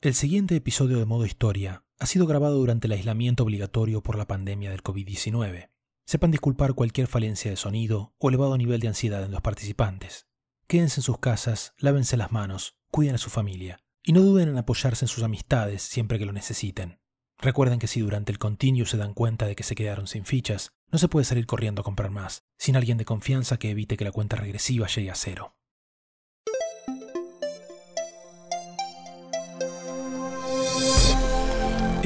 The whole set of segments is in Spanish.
El siguiente episodio de Modo Historia ha sido grabado durante el aislamiento obligatorio por la pandemia del COVID-19. Sepan disculpar cualquier falencia de sonido o elevado nivel de ansiedad en los participantes. Quédense en sus casas, lávense las manos, cuiden a su familia y no duden en apoyarse en sus amistades siempre que lo necesiten. Recuerden que si durante el continuo se dan cuenta de que se quedaron sin fichas, no se puede salir corriendo a comprar más, sin alguien de confianza que evite que la cuenta regresiva llegue a cero.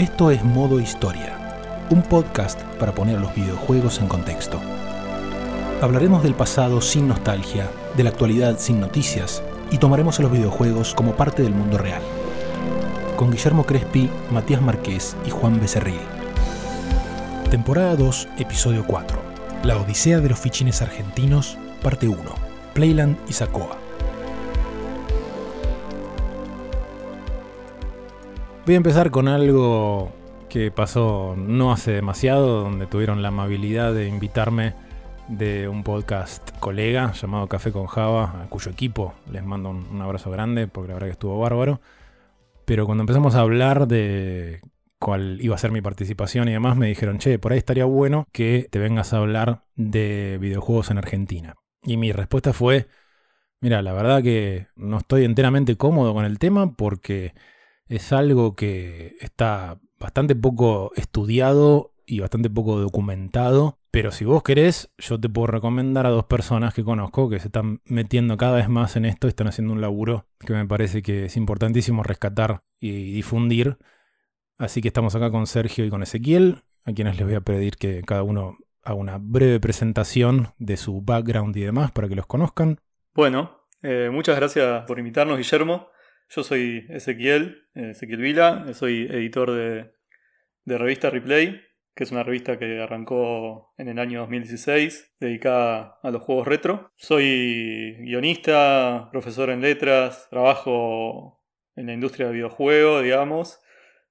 Esto es Modo Historia, un podcast para poner los videojuegos en contexto. Hablaremos del pasado sin nostalgia, de la actualidad sin noticias y tomaremos a los videojuegos como parte del mundo real. Con Guillermo Crespi, Matías Marqués y Juan Becerril. Temporada 2, episodio 4. La Odisea de los Fichines Argentinos, parte 1. Playland y Sacoa. Voy a empezar con algo que pasó no hace demasiado, donde tuvieron la amabilidad de invitarme de un podcast colega llamado Café con Java, a cuyo equipo les mando un, abrazo grande, porque la verdad que estuvo bárbaro. Pero cuando empezamos a hablar de cuál iba a ser mi participación y demás, me dijeron, che, por ahí estaría bueno que te vengas a hablar de videojuegos en Argentina. Y mi respuesta fue, mira, la verdad que no estoy enteramente cómodo con el tema porque es algo que está bastante poco estudiado y bastante poco documentado. Pero si vos querés, yo te puedo recomendar a dos personas que conozco que se están metiendo cada vez más en esto y están haciendo un laburo que me parece que es importantísimo rescatar y difundir. Así que estamos acá con Sergio y con Ezequiel, a quienes les voy a pedir que cada uno haga una breve presentación de su background y demás para que los conozcan. Bueno, eh, muchas gracias por invitarnos, Guillermo. Yo soy Ezequiel, Ezequiel Vila, soy editor de, revista Replay, que es una revista que arrancó en el año 2016, dedicada a los juegos retro. Soy guionista, profesor en letras, trabajo en la industria del videojuego, digamos.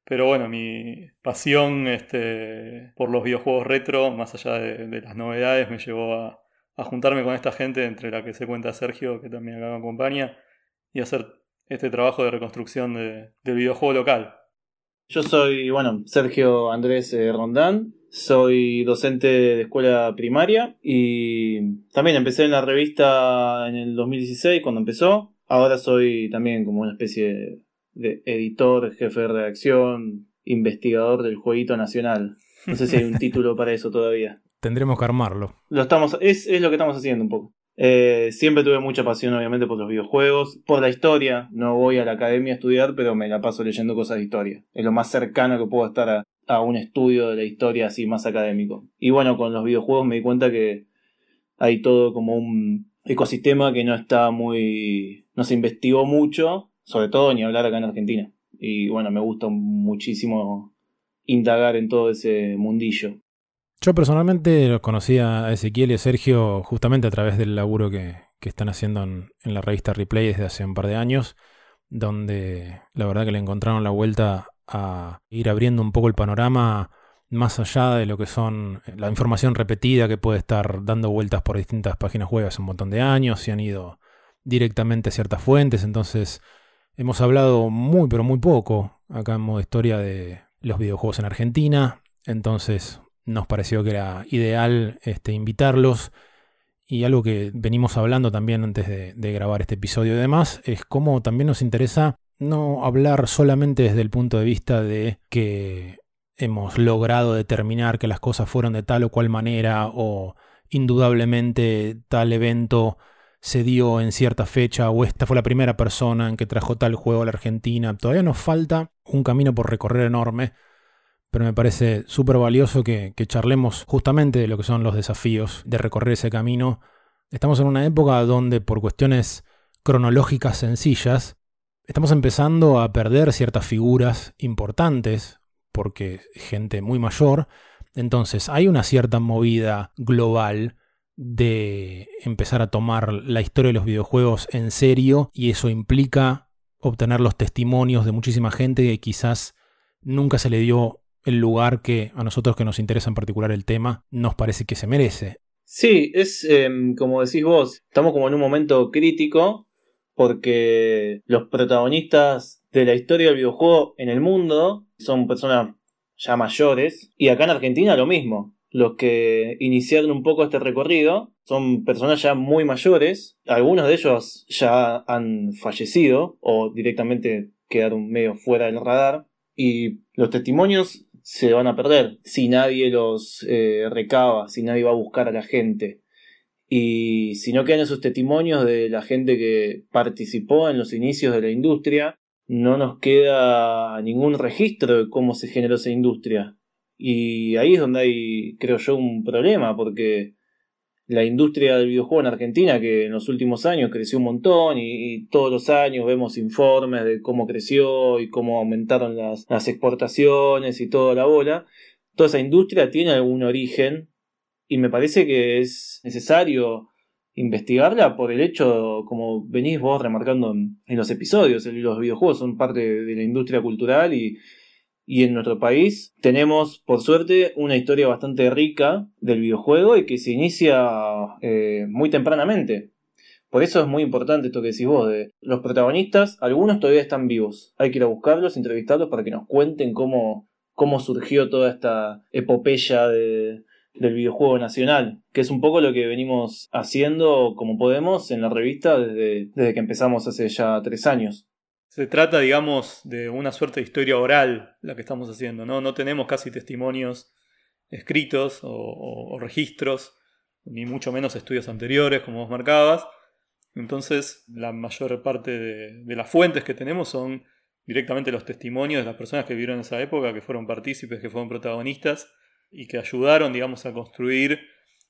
Pero bueno, mi pasión este, por los videojuegos retro, más allá de, las novedades, me llevó a, a, juntarme con esta gente, entre la que se cuenta Sergio, que también acá me acompaña, y hacer este trabajo de reconstrucción de, del videojuego local. Yo soy, bueno, Sergio Andrés eh, Rondán, soy docente de escuela primaria y también empecé en la revista en el 2016 cuando empezó. Ahora soy también como una especie de editor, jefe de redacción, investigador del jueguito nacional. No sé si hay un título para eso todavía. Tendremos que armarlo. Lo estamos, es, es lo que estamos haciendo un poco. Eh, siempre tuve mucha pasión, obviamente, por los videojuegos, por la historia. No voy a la academia a estudiar, pero me la paso leyendo cosas de historia. Es lo más cercano que puedo estar a, un estudio de la historia así más académico. Y bueno, con los videojuegos me di cuenta que hay todo como un ecosistema que no está muy. no se investigó mucho, sobre todo ni hablar acá en Argentina. Y bueno, me gusta muchísimo indagar en todo ese mundillo. Yo personalmente los conocí a Ezequiel y a Sergio justamente a través del laburo que, están haciendo en, la revista Replay desde hace un par de años, donde la verdad que le encontraron la vuelta a ir abriendo un poco el panorama más allá de lo que son la información repetida que puede estar dando vueltas por distintas páginas web hace un montón de años y han ido directamente a ciertas fuentes, entonces hemos hablado muy pero muy poco acá en modo historia de los videojuegos en Argentina, entonces nos pareció que era ideal este, invitarlos. Y algo que venimos hablando también antes de, grabar este episodio y demás, es cómo también nos interesa no hablar solamente desde el punto de vista de que hemos logrado determinar que las cosas fueron de tal o cual manera o indudablemente tal evento se dio en cierta fecha o esta fue la primera persona en que trajo tal juego a la Argentina. Todavía nos falta un camino por recorrer enorme pero me parece súper valioso que, charlemos justamente de lo que son los desafíos de recorrer ese camino. Estamos en una época donde por cuestiones cronológicas sencillas, estamos empezando a perder ciertas figuras importantes, porque gente muy mayor, entonces hay una cierta movida global de empezar a tomar la historia de los videojuegos en serio y eso implica obtener los testimonios de muchísima gente que quizás nunca se le dio el lugar que a nosotros que nos interesa en particular el tema nos parece que se merece. Sí, es em, como decís vos, estamos como en un momento crítico porque los protagonistas de la historia del videojuego en el mundo son personas ya mayores. Y acá en Argentina lo mismo. Los que iniciaron un poco este recorrido son personas ya muy mayores. Algunos de ellos ya han fallecido o directamente quedaron medio fuera del radar. Y los testimonios se van a perder si nadie los eh, recaba, si nadie va a buscar a la gente. Y si no quedan esos testimonios de la gente que participó en los inicios de la industria, no nos queda ningún registro de cómo se generó esa industria. Y ahí es donde hay, creo yo, un problema, porque la industria del videojuego en Argentina, que en los últimos años creció un montón y, todos los años vemos informes de cómo creció y cómo aumentaron las, exportaciones y toda la bola, toda esa industria tiene algún origen y me parece que es necesario investigarla por el hecho, como venís vos remarcando en, los episodios, los videojuegos son parte de la industria cultural y, en nuestro país tenemos, por suerte, una historia bastante rica del videojuego y que se inicia eh, muy tempranamente. Por eso es muy importante esto que decís vos, de los protagonistas, algunos todavía están vivos. Hay que ir a buscarlos, entrevistarlos para que nos cuenten cómo, cómo surgió toda esta epopeya de, del videojuego nacional, que es un poco lo que venimos haciendo como podemos en la revista desde, desde que empezamos hace ya tres años. Se trata, digamos, de una suerte de historia oral la que estamos haciendo, ¿no? No tenemos casi testimonios escritos o, registros, ni mucho menos estudios anteriores, como vos marcabas. Entonces, la mayor parte de, de las fuentes que tenemos son directamente los testimonios de las personas que vivieron en esa época, que fueron partícipes, que fueron protagonistas y que ayudaron, digamos, a construir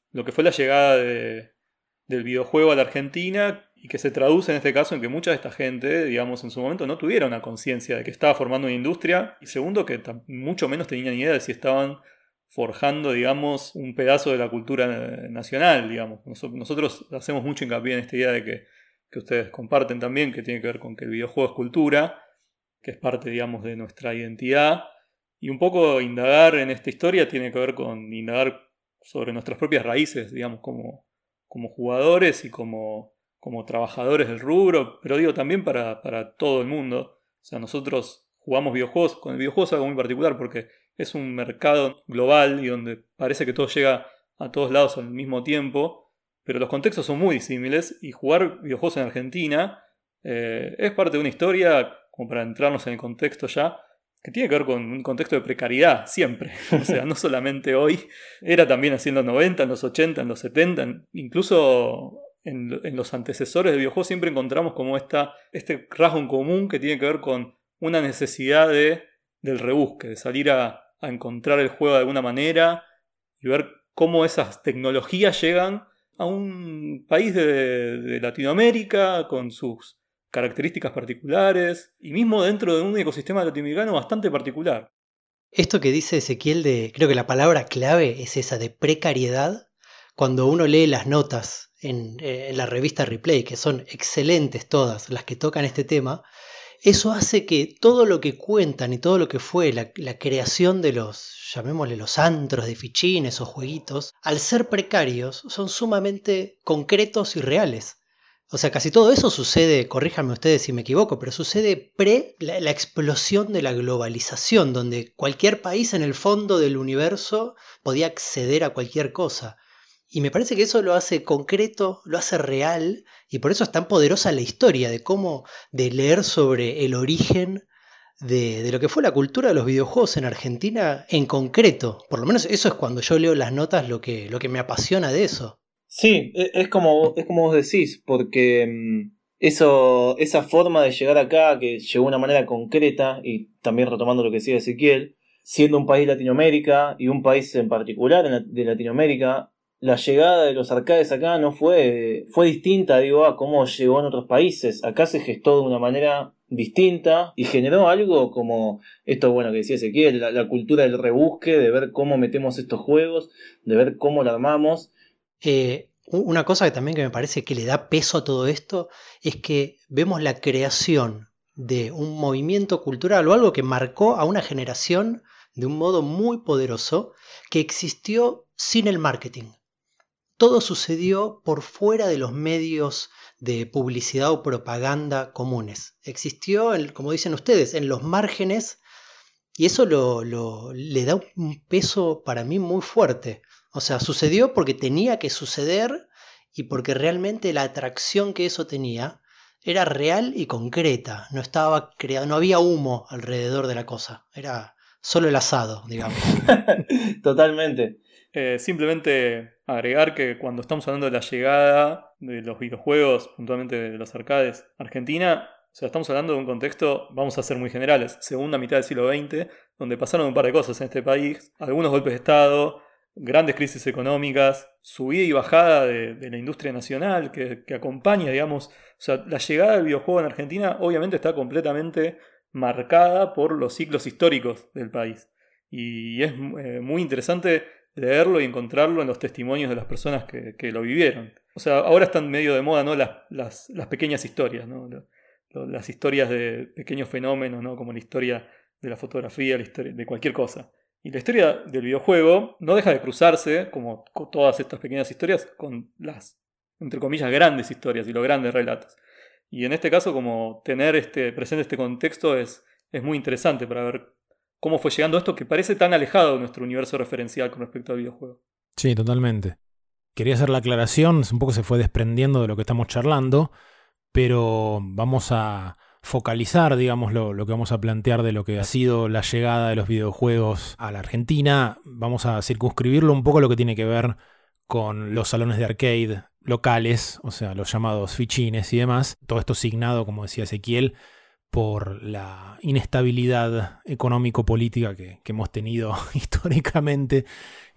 lo que fue la llegada del videojuego a la Argentina y que se traduce en este caso en que mucha de esta gente, digamos, en su momento no tuviera una conciencia de que estaba formando una industria y segundo que mucho menos tenían idea de si estaban forjando, digamos, un pedazo de la cultura nacional, digamos. Nosotros hacemos mucho hincapié en esta idea de que, que ustedes comparten también, que tiene que ver con que el videojuego es cultura, que es parte, digamos, de nuestra identidad y un poco indagar en esta historia tiene que ver con indagar sobre nuestras propias raíces, digamos, como, como jugadores y como, como trabajadores del rubro, pero digo también para, todo el mundo. O sea, nosotros jugamos videojuegos, con el videojuego es algo muy particular porque es un mercado global y donde parece que todo llega a todos lados al mismo tiempo, pero los contextos son muy disímiles y jugar videojuegos en Argentina eh, es parte de una historia, como para entrarnos en el contexto ya, que tiene que ver con un contexto de precariedad, siempre. O sea, no solamente hoy, era también así en los 90, en los 80, en los 70, incluso en, los antecesores del videojuego siempre encontramos como esta, este rasgo en común que tiene que ver con una necesidad de, del rebusque, de salir a, encontrar el juego de alguna manera y ver cómo esas tecnologías llegan a un país de Latinoamérica con sus características particulares y mismo dentro de un ecosistema latinoamericano bastante particular. Esto que dice Ezequiel de, creo que la palabra clave es esa de precariedad, cuando uno lee las notas en, eh, la revista Replay, que son excelentes todas las que tocan este tema, eso hace que todo lo que cuentan y todo lo que fue la, creación de los, llamémosle los antros de fichines o jueguitos, al ser precarios, son sumamente concretos y reales. O sea, casi todo eso sucede, corríjanme ustedes si me equivoco, pero sucede pre la, explosión de la globalización, donde cualquier país en el fondo del universo podía acceder a cualquier cosa. Y me parece que eso lo hace concreto, lo hace real, y por eso es tan poderosa la historia de cómo, de leer sobre el origen de, de, lo que fue la cultura de los videojuegos en Argentina en concreto. Por lo menos eso es cuando yo leo las notas lo que, lo que me apasiona de eso. Sí, e, es como, es como vos decís, porque mm, eso, esa forma de llegar acá, que llegó de una manera concreta, y también retomando lo que decía Ezequiel, siendo un país Latinoamérica y un país en particular de Latinoamérica, la llegada de los arcades acá no fue, fue distinta, digo, a cómo llegó en otros países. Acá se gestó de una manera distinta y generó algo como esto, bueno, que decía Ezequiel, la, cultura del rebusque, de ver cómo metemos estos juegos, de ver cómo lo armamos eh, una cosa que también que me parece que le da peso a todo esto es que vemos la creación de un movimiento cultural o algo que marcó a una generación de un modo muy poderoso que existió sin el marketing. Todo sucedió por fuera de los medios de publicidad o propaganda comunes. Existió, como dicen ustedes, en los márgenes y eso le da un peso para mí muy fuerte. O sea, sucedió porque tenía que suceder y porque realmente la atracción que eso tenía era real y concreta. No estaba creado, no había humo alrededor de la cosa. Era solo el asado, digamos. Totalmente. Eh, simplemente agregar que cuando estamos hablando de la llegada de los videojuegos, puntualmente de los arcades, Argentina, o sea, estamos hablando de un contexto, vamos a ser muy generales, segunda mitad del siglo XX, donde pasaron un par de cosas en este país, algunos golpes de Estado, grandes crisis económicas, subida y bajada de, la industria nacional que, acompaña, digamos, o sea, la llegada del videojuego en Argentina obviamente está completamente marcada por los ciclos históricos del país. Y es eh, muy interesante leerlo y encontrarlo en los testimonios de las personas que, lo vivieron. O sea, ahora están medio de moda ¿no? las, las, pequeñas historias, ¿no? las historias de pequeños fenómenos, ¿no? como la historia de la fotografía, la historia de cualquier cosa. Y la historia del videojuego no deja de cruzarse, como todas estas pequeñas historias, con las, entre comillas, grandes historias y los grandes relatos. Y en este caso, como tener este, presente este contexto es, es muy interesante para ver cómo fue llegando esto que parece tan alejado de nuestro universo referencial con respecto al videojuego. Sí, totalmente. Quería hacer la aclaración, un poco se fue desprendiendo de lo que estamos charlando, pero vamos a focalizar, digamos, lo, que vamos a plantear de lo que ha sido la llegada de los videojuegos a la Argentina. Vamos a circunscribirlo un poco a lo que tiene que ver con los salones de arcade locales, o sea, los llamados fichines y demás. Todo esto signado, como decía Ezequiel, por la inestabilidad económico-política que, hemos tenido históricamente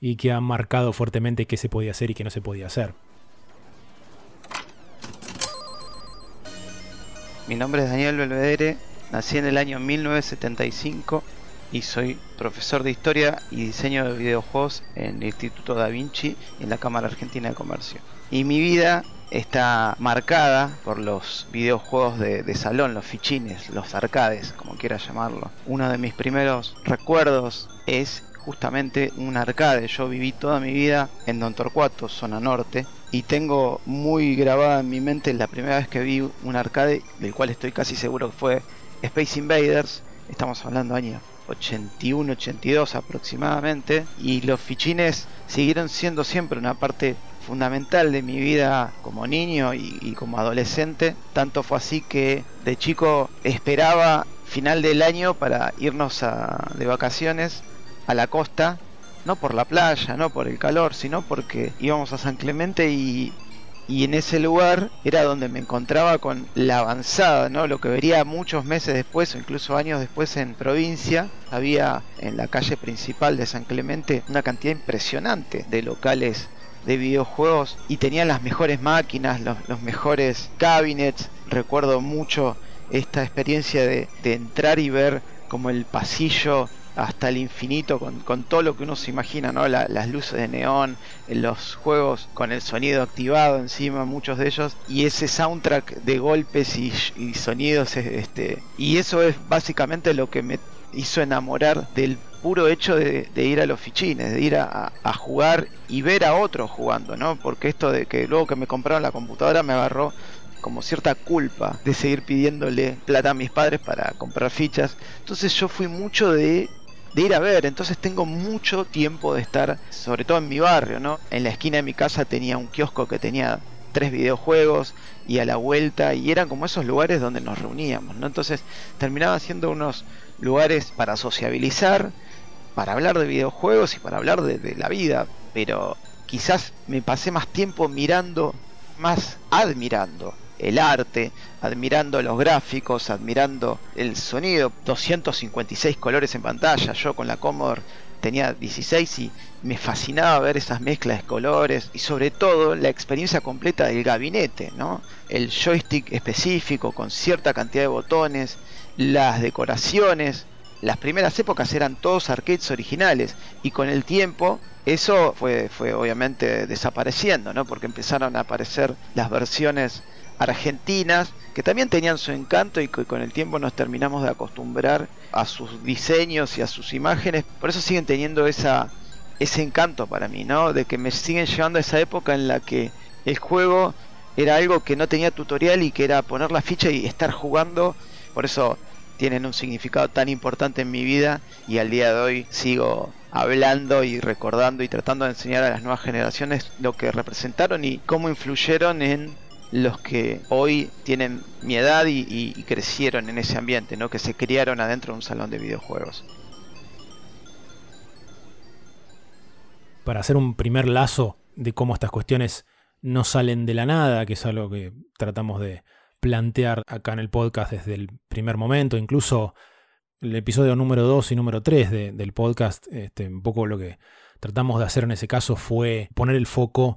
y que ha marcado fuertemente qué se podía hacer y qué no se podía hacer. Mi nombre es Daniel Belvedere, nací en el año 1975 y soy profesor de historia y diseño de videojuegos en el Instituto Da Vinci en la Cámara Argentina de Comercio. Y mi vida está marcada por los videojuegos de, salón, los fichines, los arcades, como quieras llamarlo. Uno de mis primeros recuerdos es justamente un arcade. Yo viví toda mi vida en Don Torcuato, zona norte, y tengo muy grabada en mi mente la primera vez que vi un arcade, del cual estoy casi seguro que fue Space Invaders, estamos hablando año 81, 82 aproximadamente, y los fichines siguieron siendo siempre una parte fundamental de mi vida como niño y, como adolescente. Tanto fue así que de chico esperaba final del año para irnos a, de vacaciones a la costa no por la playa, no por el calor, sino porque íbamos a San Clemente y, y en ese lugar era donde me encontraba con la avanzada, ¿no? Lo que vería muchos meses después o incluso años después en provincia, había en la calle principal de San Clemente una cantidad impresionante de locales de videojuegos y tenían las mejores máquinas, los, los mejores cabinets. Recuerdo mucho esta experiencia de, de entrar y ver como el pasillo hasta el infinito con, todo lo que uno se imagina, ¿no? las luces de neón, los juegos con el sonido activado encima, muchos de ellos, y ese soundtrack de golpes y, sonidos, este, y eso es básicamente lo que me hizo enamorar del puro hecho de, ir a los fichines, de ir a, jugar y ver a otros jugando, ¿no? Porque esto de que luego que me compraron la computadora me agarró como cierta culpa de seguir pidiéndole plata a mis padres para comprar fichas. Entonces yo fui mucho de de ir a ver. Entonces tengo mucho tiempo de estar, sobre todo en mi barrio, ¿no? En la esquina de mi casa tenía un kiosco que tenía tres videojuegos y a la vuelta y eran como esos lugares donde nos reuníamos, ¿no? Entonces terminaba siendo unos lugares para sociabilizar, para hablar de videojuegos y para hablar de, la vida, pero quizás me pasé más tiempo mirando, más admirando el arte, admirando los gráficos, admirando el sonido, 256 colores en pantalla, yo con la Commodore tenía 16 y me fascinaba ver esas mezclas de colores y sobre todo la experiencia completa del gabinete, ¿no? El joystick específico con cierta cantidad de botones, las decoraciones. Las primeras épocas eran todos arcades originales y con el tiempo eso fue, fue obviamente desapareciendo, ¿no? Porque empezaron a aparecer las versiones argentinas que también tenían su encanto y que con el tiempo nos terminamos de acostumbrar a sus diseños y a sus imágenes. Por eso siguen teniendo esa ese encanto para mí, ¿no? De que me siguen llevando a esa época en la que el juego era algo que no tenía tutorial y que era poner la ficha y estar jugando. Por eso tienen un significado tan importante en mi vida y al día de hoy sigo hablando y recordando y tratando de enseñar a las nuevas generaciones lo que representaron y cómo influyeron en los que hoy tienen mi edad y, crecieron en ese ambiente, ¿no? que se criaron adentro de un salón de videojuegos. Para hacer un primer lazo de cómo estas cuestiones no salen de la nada, que es algo que tratamos de plantear acá en el podcast desde el primer momento, incluso el episodio número 2 y número 3 del podcast, este, un poco lo que tratamos de hacer en ese caso fue poner el foco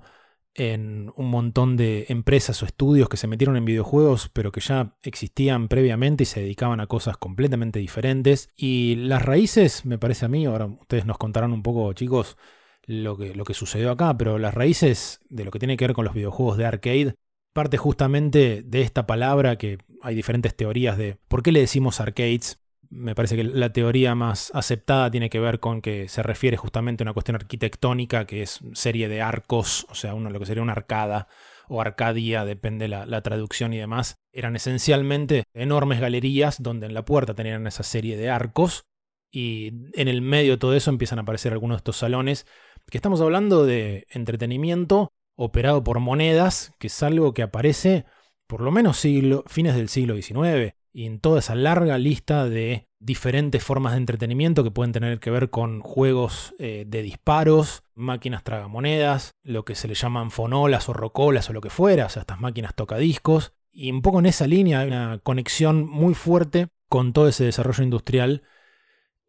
en un montón de empresas o estudios que se metieron en videojuegos, pero que ya existían previamente y se dedicaban a cosas completamente diferentes. Y las raíces, me parece a mí, ahora ustedes nos contarán un poco, chicos, lo que, lo que sucedió acá, pero las raíces de lo que tiene que ver con los videojuegos de arcade parte justamente de esta palabra que hay diferentes teorías de por qué le decimos arcades me parece que la teoría más aceptada tiene que ver con que se refiere justamente a una cuestión arquitectónica, que es serie de arcos, o sea, uno, lo que sería una arcada o arcadia, depende la, la traducción y demás. Eran esencialmente enormes galerías donde en la puerta tenían esa serie de arcos y en el medio de todo eso empiezan a aparecer algunos de estos salones, que estamos hablando de entretenimiento operado por monedas, que es algo que aparece por lo menos siglo, fines del siglo XIX y en toda esa larga lista de diferentes formas de entretenimiento que pueden tener que ver con juegos eh, de disparos, máquinas tragamonedas, lo que se le llaman fonolas o rocolas o lo que fuera, o sea, estas máquinas tocadiscos. Y un poco en esa línea hay una conexión muy fuerte con todo ese desarrollo industrial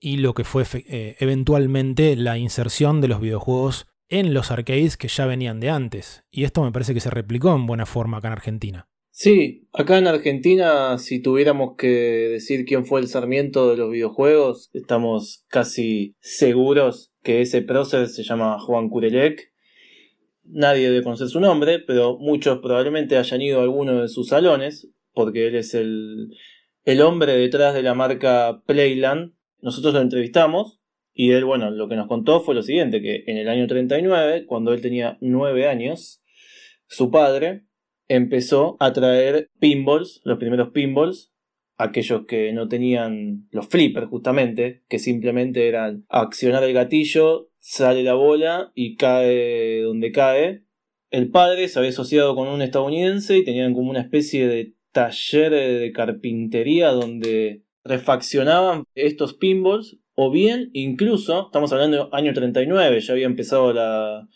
y lo que fue eh, eventualmente la inserción de los videojuegos en los arcades que ya venían de antes. Y esto me parece que se replicó en buena forma acá en Argentina. Sí, acá en Argentina, si tuviéramos que decir quién fue el Sarmiento de los videojuegos, estamos casi seguros que ese prócer se llama Juan Curelec. Nadie debe conocer su nombre, pero muchos probablemente hayan ido a alguno de sus salones, porque él es el, el hombre detrás de la marca Playland. Nosotros lo entrevistamos y él, bueno, lo que nos contó fue lo siguiente, que en el año 39, cuando él tenía 9 años, su padre empezó a traer pinballs, los primeros pinballs, aquellos que no tenían los flippers justamente, que simplemente eran accionar el gatillo, sale la bola y cae donde cae. El padre se había asociado con un estadounidense y tenían como una especie de taller de carpintería donde refaccionaban estos pinballs o bien incluso, estamos hablando del año 39, ya había empezado la,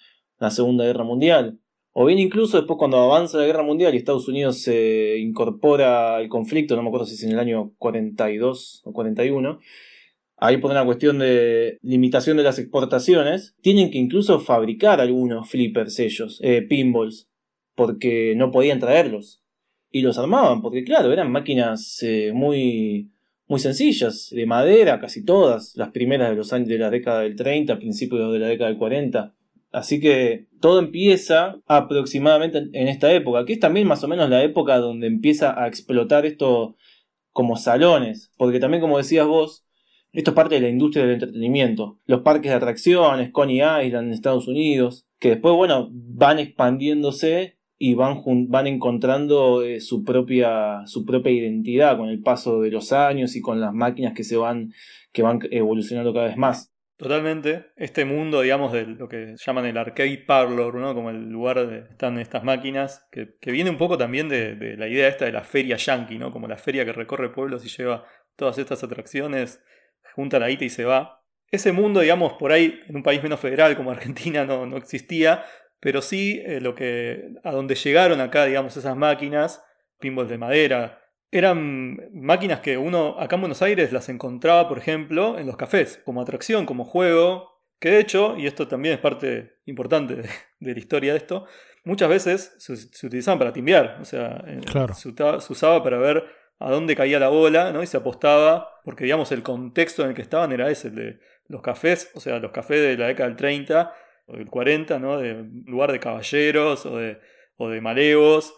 Segunda Guerra Mundial, o bien incluso después cuando avanza la guerra mundial y Estados Unidos se incorpora al conflicto, no me acuerdo si es en el año 42 o 41, ahí por una cuestión de limitación de las exportaciones, tienen que incluso fabricar algunos flippers ellos, eh, pinballs, porque no podían traerlos. Y los armaban, porque claro, eran máquinas eh, muy, muy sencillas, de madera, casi todas, las primeras de los años de la década del 30, principios de la década del 40 Así que todo empieza aproximadamente en esta época, que es también más o menos la época donde empieza a explotar esto como salones, porque también como decías vos, esto es parte de la industria del entretenimiento. Los parques de atracciones, Coney Island en Estados Unidos, que después, bueno, van expandiéndose y van, van encontrando eh, su, propia, su propia identidad con el paso de los años y con las máquinas que se van, que van evolucionando cada vez más. Totalmente. Este mundo, digamos, de lo que llaman el arcade parlor, ¿no? Como el lugar donde están estas máquinas, que, viene un poco también de, la idea esta de la feria yankee, ¿no? Como la feria que recorre pueblos y lleva todas estas atracciones, junta la guita y se va. Ese mundo, digamos, por ahí, en un país menos federal como Argentina, no, no existía, pero sí eh, lo que, a donde llegaron acá, digamos, esas máquinas, pinballs de madera, eran máquinas que uno acá en Buenos Aires las encontraba, por ejemplo, en los cafés, como atracción, como juego, que de hecho, y esto también es parte importante de, la historia de esto, muchas veces se, utilizaban para timbiar, o sea, eh, se, usaba para ver a dónde caía la bola, ¿no? Y se apostaba, porque digamos el contexto en el que estaban era ese, el de los cafés, o sea, los cafés de la década del 30 o del 40, ¿no? De lugar de caballeros o de, o de malevos,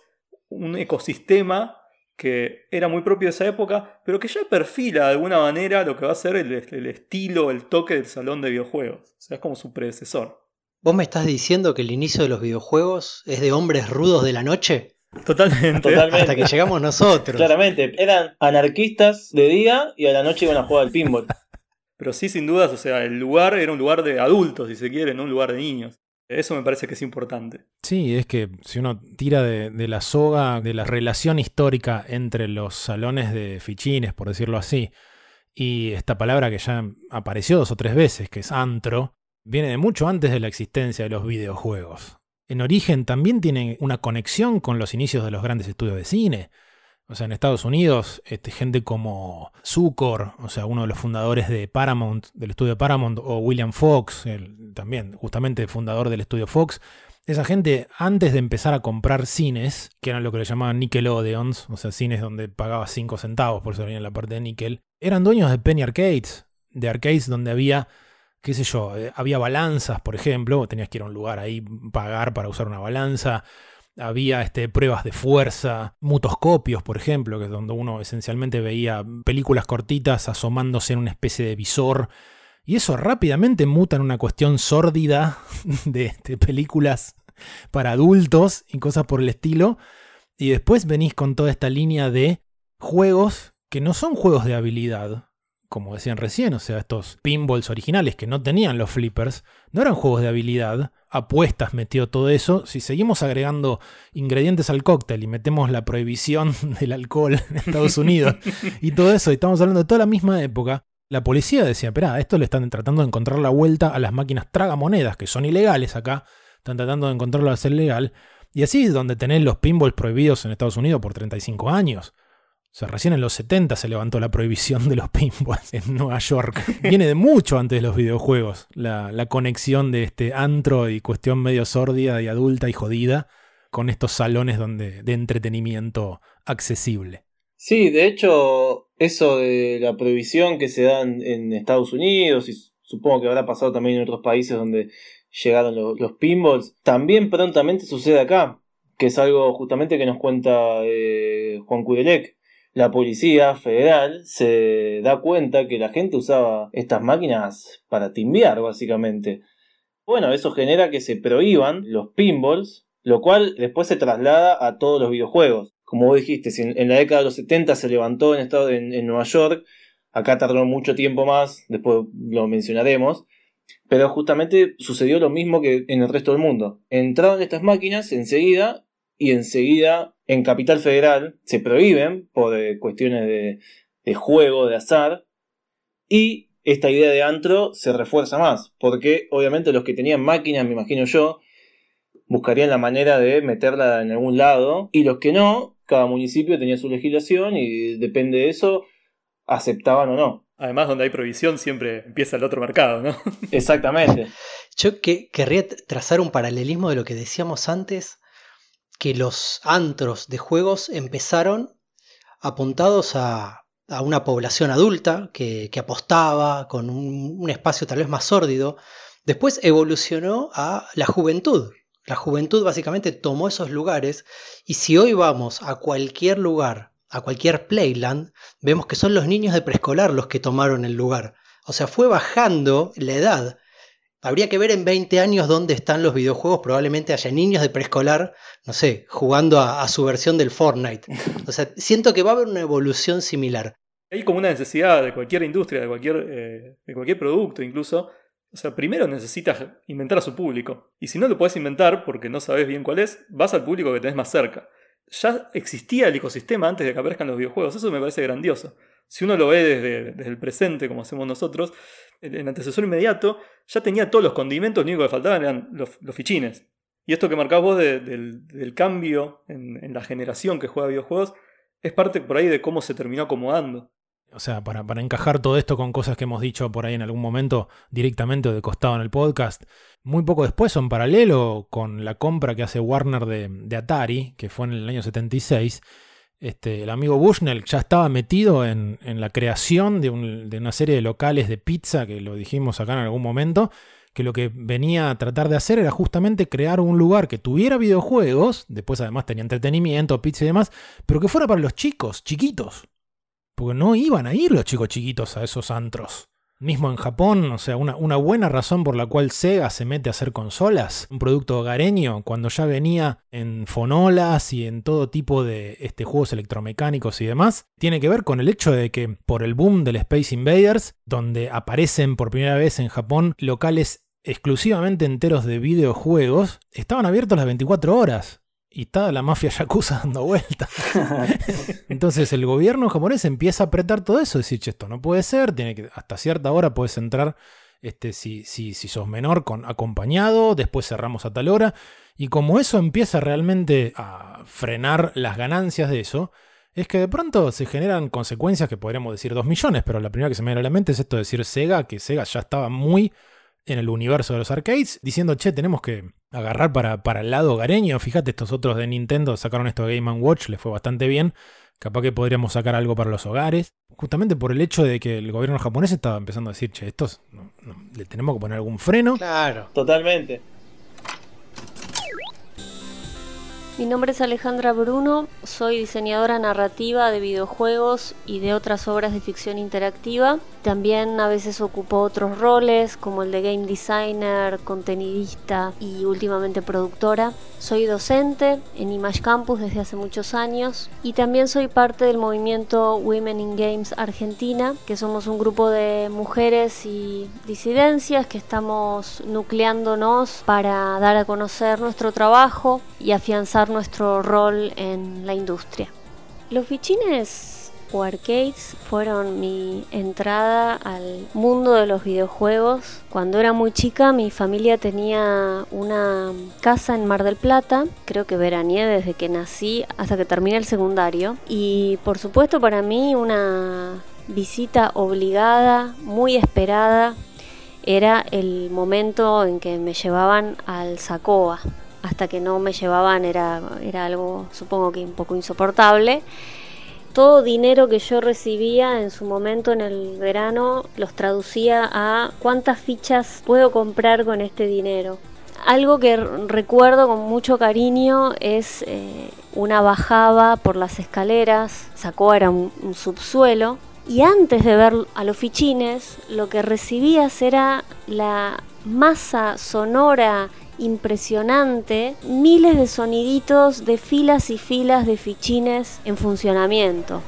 un ecosistema que era muy propio de esa época, pero que ya perfila de alguna manera lo que va a ser el, el estilo, el toque del salón de videojuegos. O sea, es como su predecesor. ¿Vos me estás diciendo que el inicio de los videojuegos es de hombres rudos de la noche? Totalmente. Totalmente. Hasta que llegamos nosotros. Claramente, eran anarquistas de día y a la noche iban a jugar al pinball. Pero sí, sin dudas, o sea, el lugar era un lugar de adultos, si se quiere, no un lugar de niños. Eso me parece que es importante. Sí, es que si uno tira de, la soga de la relación histórica entre los salones de fichines, por decirlo así, y esta palabra que ya apareció dos o tres veces, que es antro, viene de mucho antes de la existencia de los videojuegos. En origen también tiene una conexión con los inicios de los grandes estudios de cine. O sea, en Estados Unidos, este, gente como Zucker, o sea, uno de los fundadores de Paramount, del estudio Paramount, o William Fox, el, también justamente fundador del estudio Fox, esa gente, antes de empezar a comprar cines, que eran lo que le llamaban Nickelodeons, o sea, cines donde pagaba 5 centavos, por eso venía la parte de Nickel, eran dueños de Penny Arcades, de arcades donde había, qué sé yo, eh, había balanzas, por ejemplo, tenías que ir a un lugar ahí, pagar para usar una balanza, había este, pruebas de fuerza, mutoscopios, por ejemplo, que es donde uno esencialmente veía películas cortitas asomándose en una especie de visor. Y eso rápidamente muta en una cuestión sórdida de, de películas para adultos y cosas por el estilo. Y después venís con toda esta línea de juegos que no son juegos de habilidad, como decían recién, o sea, estos pinballs originales que no tenían los flippers, no eran juegos de habilidad, apuestas metió todo eso. Si seguimos agregando ingredientes al cóctel y metemos la prohibición del alcohol en Estados Unidos y todo eso, y estamos hablando de toda la misma época, la policía decía, espera, esto le están tratando de encontrar la vuelta a las máquinas tragamonedas, que son ilegales acá, están tratando de encontrarlo a ser legal, y así es donde tenés los pinballs prohibidos en Estados Unidos por 35 años. O sea, recién en los 70 se levantó la prohibición de los pinballs en Nueva York. Viene de mucho antes de los videojuegos, la, conexión de este antro y cuestión medio sórdida y adulta y jodida con estos salones donde, de entretenimiento accesible. Sí, de hecho, eso de la prohibición que se da en, Estados Unidos y supongo que habrá pasado también en otros países donde llegaron los, pinballs, también prontamente sucede acá, que es algo justamente que nos cuenta eh, Juan Cudelec la policía federal se da cuenta que la gente usaba estas máquinas para timbiar, básicamente. Bueno, eso genera que se prohíban los pinballs, lo cual después se traslada a todos los videojuegos. Como vos dijiste, en la década de los 70 se levantó en, estado, en, en Nueva York, acá tardó mucho tiempo más, después lo mencionaremos, pero justamente sucedió lo mismo que en el resto del mundo. Entraron estas máquinas enseguida y enseguida en Capital Federal se prohíben por eh, cuestiones de, de, juego, de azar, y esta idea de antro se refuerza más, porque obviamente los que tenían máquinas, me imagino yo, buscarían la manera de meterla en algún lado, y los que no, cada municipio tenía su legislación y depende de eso, aceptaban o no. Además, donde hay prohibición siempre empieza el otro mercado, ¿no? Exactamente. Yo que, querría trazar un paralelismo de lo que decíamos antes que los antros de juegos empezaron apuntados a, a una población adulta que, apostaba con un, un, espacio tal vez más sórdido. Después evolucionó a la juventud. La juventud básicamente tomó esos lugares y si hoy vamos a cualquier lugar, a cualquier playland, vemos que son los niños de preescolar los que tomaron el lugar. O sea, fue bajando la edad Habría que ver en 20 años dónde están los videojuegos. Probablemente haya niños de preescolar, no sé, jugando a, a, su versión del Fortnite. O sea, siento que va a haber una evolución similar. Hay como una necesidad de cualquier industria, de cualquier, eh, de cualquier producto incluso. O sea, primero necesitas inventar a su público. Y si no lo puedes inventar porque no sabes bien cuál es, vas al público que tenés más cerca. Ya existía el ecosistema antes de que aparezcan los videojuegos. Eso me parece grandioso. Si uno lo ve desde, desde el presente, como hacemos nosotros, el antecesor inmediato ya tenía todos los condimentos, lo único que faltaban eran los, los fichines. Y esto que marcabas vos de, de, del cambio en, en, la generación que juega videojuegos es parte por ahí de cómo se terminó acomodando. O sea, para, para, encajar todo esto con cosas que hemos dicho por ahí en algún momento directamente o de costado en el podcast, muy poco después o en paralelo con la compra que hace Warner de, de Atari, que fue en el año 76, este, el amigo Bushnell ya estaba metido en, la creación de, una serie de locales de pizza, que lo dijimos acá en algún momento, que lo que venía a tratar de hacer era justamente crear un lugar que tuviera videojuegos, después además tenía entretenimiento, pizza y demás, pero que fuera para los chicos, chiquitos. Porque no iban a ir los chicos chiquitos a esos antros. Mismo en Japón, o sea, una, buena razón por la cual Sega se mete a hacer consolas, un producto hogareño, cuando ya venía en fonolas y en todo tipo de este, juegos electromecánicos y demás, tiene que ver con el hecho de que por el boom del Space Invaders, donde aparecen por primera vez en Japón locales exclusivamente enteros de videojuegos, estaban abiertos las 24 horas y está la mafia yakuza dando vueltas. Entonces el gobierno japonés empieza a apretar todo eso, decir, che, esto no puede ser, tiene que, hasta cierta hora puedes entrar este, si, si, si sos menor con acompañado, después cerramos a tal hora. Y como eso empieza realmente a frenar las ganancias de eso, es que de pronto se generan consecuencias que podríamos decir 2 millones, pero la primera que se me viene a la mente es esto de decir Sega, que Sega ya estaba muy en el universo de los arcades, diciendo, che, tenemos que agarrar para, para el lado hogareño. Fíjate, estos otros de Nintendo sacaron esto de Game Watch, les fue bastante bien. Capaz que podríamos sacar algo para los hogares. Justamente por el hecho de que el gobierno japonés estaba empezando a decir, che, estos le tenemos que poner algún freno. Claro, totalmente. Mi nombre es Alejandra Bruno, soy diseñadora narrativa de videojuegos y de otras obras de ficción interactiva. También a veces ocupo otros roles como el de game designer, contenidista y últimamente productora. Soy docente en Image Campus desde hace muchos años y también soy parte del movimiento Women in Games Argentina, que somos un grupo de mujeres y disidencias que estamos nucleándonos para dar a conocer nuestro trabajo y afianzar nuestro rol en la industria. Los fichines o arcades fueron mi entrada al mundo de los videojuegos. Cuando era muy chica mi familia tenía una casa en Mar del Plata, creo que veraneé desde que nací hasta que terminé el secundario y por supuesto para mí una visita obligada, muy esperada, era el momento en que me llevaban al Sacoa. Hasta que no me llevaban era, era algo supongo que un poco insoportable todo dinero que yo recibía en su momento en el verano los traducía a cuántas fichas puedo comprar con este dinero. Algo que recuerdo con mucho cariño es eh, una bajada por las escaleras, sacó era un, un subsuelo, y antes de ver a los fichines, lo que recibías era la masa sonora impresionante, miles de soniditos de filas y filas de fichines en funcionamiento.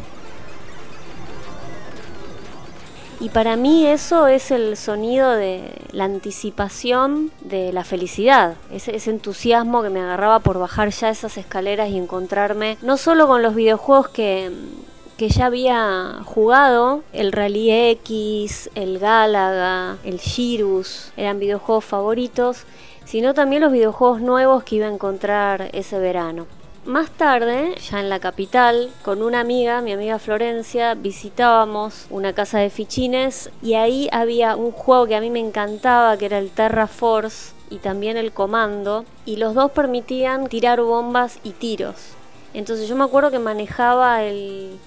Y para mí eso es el sonido de la anticipación de la felicidad, ese, entusiasmo que me agarraba por bajar ya esas escaleras y encontrarme no solo con los videojuegos que, que ya había jugado, el Rally X, el Galaga, el Girus, eran videojuegos favoritos, sino también los videojuegos nuevos que iba a encontrar ese verano. Más tarde, ya en la capital, con una amiga, mi amiga Florencia, visitábamos una casa de fichines y ahí había un juego que a mí me encantaba, que era el Terra Force y también el Comando, y los dos permitían tirar bombas y tiros. Entonces yo me acuerdo que manejaba el,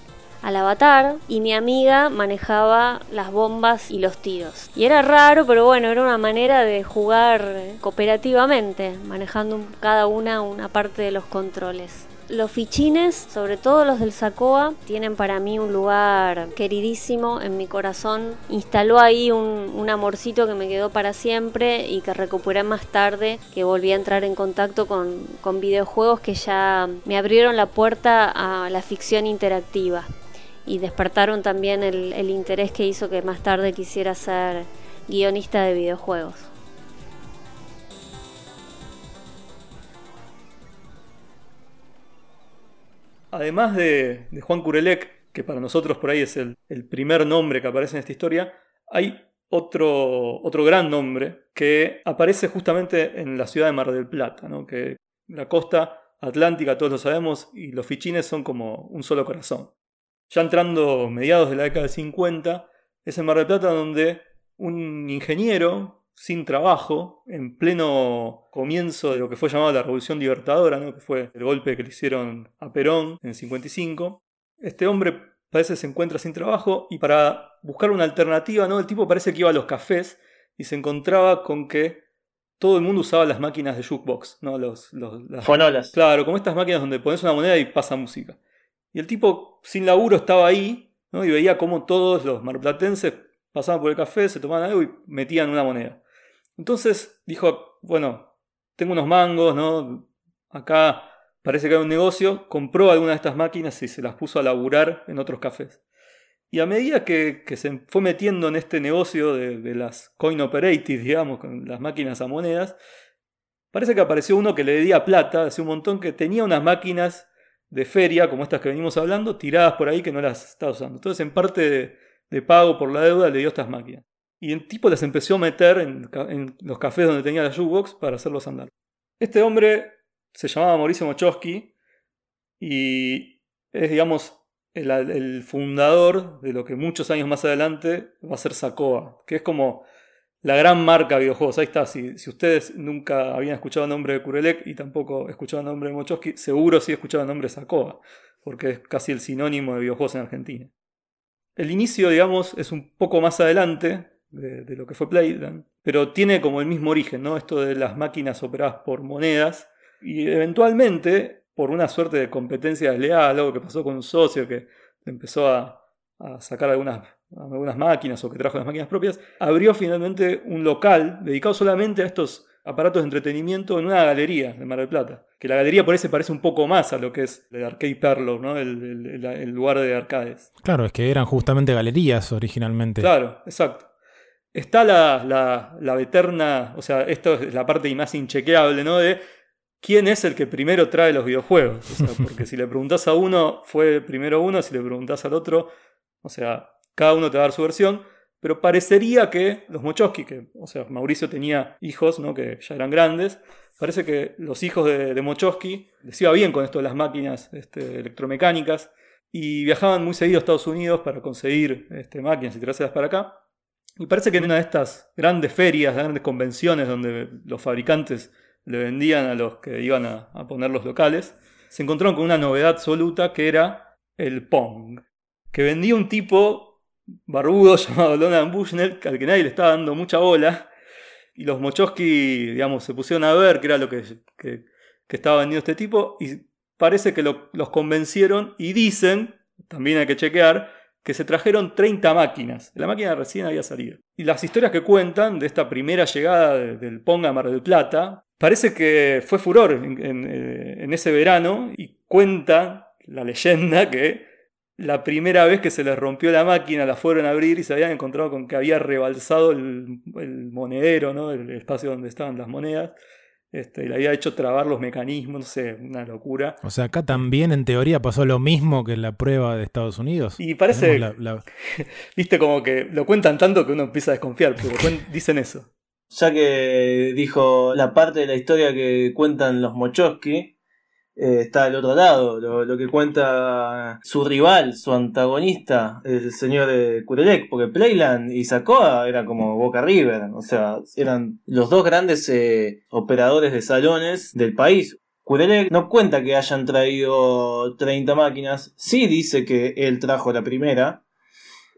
al avatar y mi amiga manejaba las bombas y los tiros. Y era raro, pero bueno, era una manera de jugar cooperativamente, manejando cada una una parte de los controles. Los fichines, sobre todo los del Sacoa, tienen para mí un lugar queridísimo en mi corazón. Instaló ahí un, un, amorcito que me quedó para siempre y que recuperé más tarde, que volví a entrar en contacto con, con videojuegos que ya me abrieron la puerta a la ficción interactiva y despertaron también el, interés que hizo que más tarde quisiera ser guionista de videojuegos. Además de, Juan Curelec, que para nosotros por ahí es el, primer nombre que aparece en esta historia, hay otro, otro gran nombre que aparece justamente en la ciudad de Mar del Plata, ¿no? que la costa atlántica, todos lo sabemos, y los fichines son como un solo corazón ya entrando mediados de la década de 50, es en Mar del Plata donde un ingeniero sin trabajo, en pleno comienzo de lo que fue llamado la Revolución Libertadora, ¿no? que fue el golpe que le hicieron a Perón en el 55. Este hombre parece se encuentra sin trabajo y para buscar una alternativa, ¿no? el tipo parece que iba a los cafés y se encontraba con que todo el mundo usaba las máquinas de jukebox, ¿no? Los, las, Fonolas. Claro, como estas máquinas donde pones una moneda y pasa música. Y el tipo sin laburo estaba ahí, ¿no? Y veía cómo todos los marplatenses pasaban por el café, se tomaban algo y metían una moneda. Entonces dijo, bueno, tengo unos mangos, ¿no? Acá parece que hay un negocio, compró alguna de estas máquinas y se las puso a laburar en otros cafés. Y a medida que, se fue metiendo en este negocio de, las coin operated, digamos, con las máquinas a monedas, parece que apareció uno que le debía plata, hace un montón, que tenía unas máquinas de feria, como estas que venimos hablando, tiradas por ahí que no las estaba usando. Entonces, en parte de, pago por la deuda, le dio estas máquinas. Y el tipo las empezó a meter en, los cafés donde tenía la jukebox para hacerlos andar. Este hombre se llamaba Mauricio Mochowski y es, digamos, el, fundador de lo que muchos años más adelante va a ser Sacoa, que es como la gran marca de videojuegos. Ahí está, si, si ustedes nunca habían escuchado el nombre de Kurelek y tampoco escuchaban el nombre de Mochowski, seguro sí escuchaban el nombre de Sacoa, porque es casi el sinónimo de videojuegos en Argentina. El inicio, digamos, es un poco más adelante de, lo que fue Playland, pero tiene como el mismo origen, ¿no? Esto de las máquinas operadas por monedas, y eventualmente por una suerte de competencia desleal, algo que pasó con un socio que empezó a, sacar algunas, algunas máquinas o que trajo las máquinas propias, abrió finalmente un local dedicado solamente a estos aparatos de entretenimiento en una galería de Mar del Plata. Que la galería por eso parece un poco más a lo que es el Arcade Perlo, ¿no? el, lugar de arcades. Claro, es que eran justamente galerías originalmente. Claro, exacto. Está la, la, la eterna, o sea, esto es la parte más inchequeable, ¿no? De quién es el que primero trae los videojuegos. porque si le preguntas a uno, fue primero uno, si le preguntas al otro, o sea, cada uno te va a dar su versión. Pero parecería que los Mochowski, que, o sea, Mauricio tenía hijos, ¿no? Que ya eran grandes. Parece que los hijos de, Mochowski les iba bien con esto de las máquinas este, electromecánicas y viajaban muy seguido a Estados Unidos para conseguir este, máquinas y traérselas para acá. Y parece que en una de estas grandes ferias, grandes convenciones donde los fabricantes le vendían a los que iban a, poner los locales, se encontraron con una novedad absoluta que era el Pong, que vendía un tipo barbudo llamado Donald Bushnell, al que nadie le estaba dando mucha bola, y los Mochowski, digamos, se pusieron a ver qué era lo que, estaba vendiendo este tipo, y parece que los convencieron y dicen, también hay que chequear, que se trajeron 30 máquinas. La máquina recién había salido. Y las historias que cuentan de esta primera llegada del Pong a Mar del Plata Parece que fue furor eh, en, ese verano y cuenta la leyenda que la primera vez que se les rompió la máquina la fueron a abrir y se habían encontrado con que había rebalsado el, monedero, ¿no? el espacio donde estaban las monedas. Este, y le había hecho trabar los mecanismos, no sé, una locura. O sea, acá también en teoría pasó lo mismo que en la prueba de Estados Unidos. Y parece, viste, como que lo cuentan tanto que uno empieza a desconfiar, pero dicen eso ya que dijo la parte de la historia que cuentan los Mochowski, eh, está al otro lado, lo, que cuenta su rival, su antagonista, el señor de Kurelek, porque Playland y Sakoa eran como Boca River, o sea, eran los dos grandes eh, operadores de salones del país. Kurelek no cuenta que hayan traído 30 máquinas, sí dice que él trajo la primera.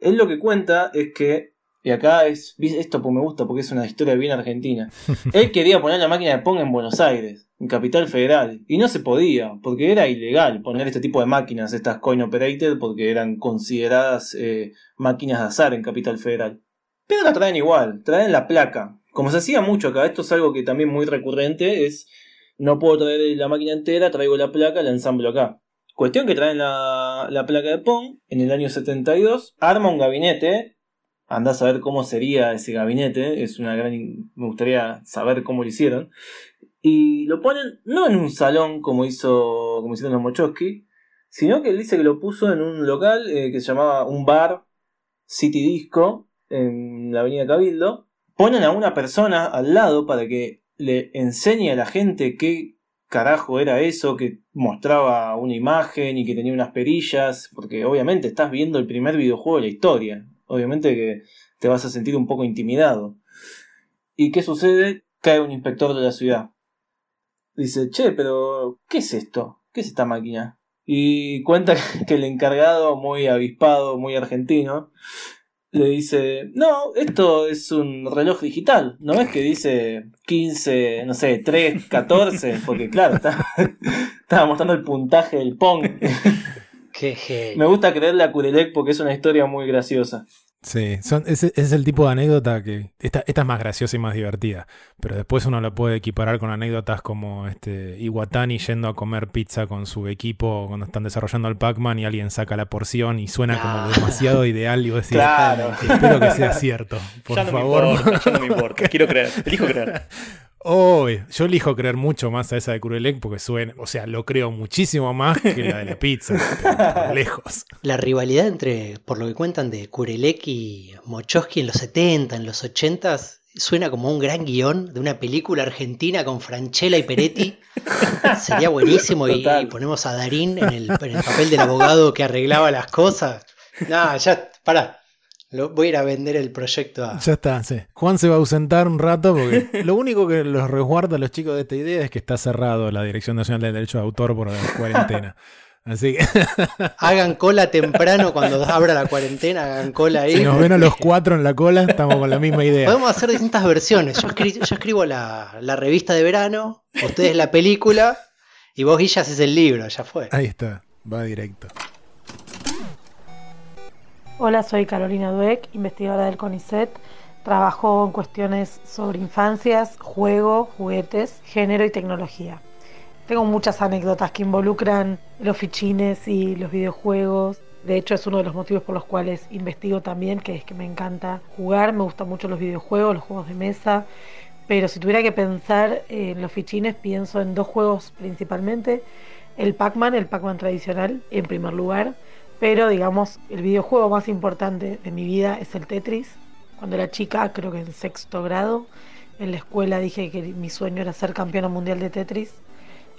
Él lo que cuenta es que y acá es, esto me gusta porque es una historia bien argentina. Él quería poner la máquina de Pong en Buenos Aires, en Capital Federal, y no se podía, porque era ilegal poner este tipo de máquinas, estas coin operated, porque eran consideradas eh, máquinas de azar en Capital Federal. Pero la traen igual, traen la placa. Como se hacía mucho acá, esto es algo que también muy recurrente, es no puedo traer la máquina entera, traigo la placa, la ensamblo acá. Cuestión que traen la, la placa de Pong en el año 72, arma un gabinete andás a ver cómo sería ese gabinete, es una gran... me gustaría saber cómo lo hicieron. Y lo ponen no en un salón como hizo como hicieron los Mochowski, sino que él dice que lo puso en un local eh, que se llamaba un bar City Disco en la avenida Cabildo. Ponen a una persona al lado para que le enseñe a la gente qué carajo era eso, que mostraba una imagen y que tenía unas perillas, porque obviamente estás viendo el primer videojuego de la historia obviamente que te vas a sentir un poco intimidado. ¿Y qué sucede? Cae un inspector de la ciudad. Dice, che, pero ¿qué es esto? ¿Qué es esta máquina? Y cuenta que el encargado, muy avispado, muy argentino, le dice, no, esto es un reloj digital, ¿no ves que dice 15, no sé, 3, 14? Porque claro, está, estaba mostrando el puntaje del Pong. Qué Me gusta creerle a Kurelek porque es una historia muy graciosa. Sí, son, ese, es el tipo de anécdota que. Esta, esta es más graciosa y más divertida. Pero después uno la puede equiparar con anécdotas como este Iwatani yendo a comer pizza con su equipo cuando están desarrollando el Pac-Man y alguien saca la porción y suena como demasiado ideal. Y vos decís, Claro. espero que sea cierto. Por ya no favor. me importa, ya no me importa. Quiero creer, elijo creer. Oh, yo elijo creer mucho más a esa de Kurelek porque suena, o sea, lo creo muchísimo más que la de la pizza, por lejos. La rivalidad entre, por lo que cuentan, de Kurelek y Mochowski en los 70, en los 80 suena como un gran guion de una película argentina con Franchella y Peretti. Sería buenísimo y, ponemos a Darín en el, en el papel del abogado que arreglaba las cosas. No, ya, pará. Lo, voy a ir a vender el proyecto a... Ya está, sí. Juan se va a ausentar un rato porque lo único que los resguarda a los chicos de esta idea es que está cerrado la Dirección Nacional del Derecho de Autor por la cuarentena. Así que Hagan cola temprano cuando abra la cuarentena, hagan cola ahí. si nos ven a los cuatro en la cola, estamos con la misma idea. Podemos hacer distintas versiones. Yo, escri- yo escribo la, la revista de verano, ustedes la película y vos, Guilla, haces el libro, ya fue. Ahí está, va directo. Hola, soy Carolina Dueck, investigadora del CONICET. Trabajo en cuestiones sobre infancias, juego, juguetes, género y tecnología. Tengo muchas anécdotas que involucran los fichines y los videojuegos. De hecho, es uno de los motivos por los cuales investigo también, que es que me encanta jugar, me gustan mucho los videojuegos, los juegos de mesa. Pero si tuviera que pensar en los fichines, pienso en dos juegos principalmente. El Pac-Man, el Pac-Man tradicional, en primer lugar. Pero digamos, el videojuego más importante de mi vida es el Tetris. Cuando era chica, creo que en sexto grado, en la escuela dije que mi sueño era ser campeona mundial de Tetris.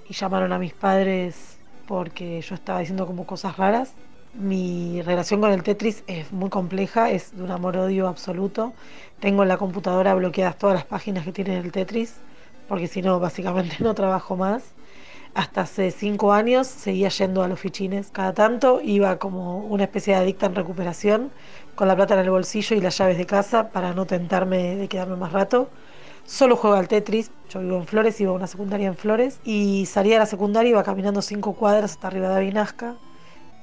Y llamaron a mis padres porque yo estaba diciendo como cosas raras. Mi relación con el Tetris es muy compleja, es de un amor-odio absoluto. Tengo en la computadora bloqueadas todas las páginas que tiene el Tetris, porque si no, básicamente no trabajo más. Hasta hace cinco años seguía yendo a los fichines. Cada tanto iba como una especie de adicta en recuperación, con la plata en el bolsillo y las llaves de casa para no tentarme de quedarme más rato. Solo juego al Tetris. Yo vivo en Flores, iba a una secundaria en Flores. Y salía de la secundaria, iba caminando cinco cuadras hasta arriba de Avinasca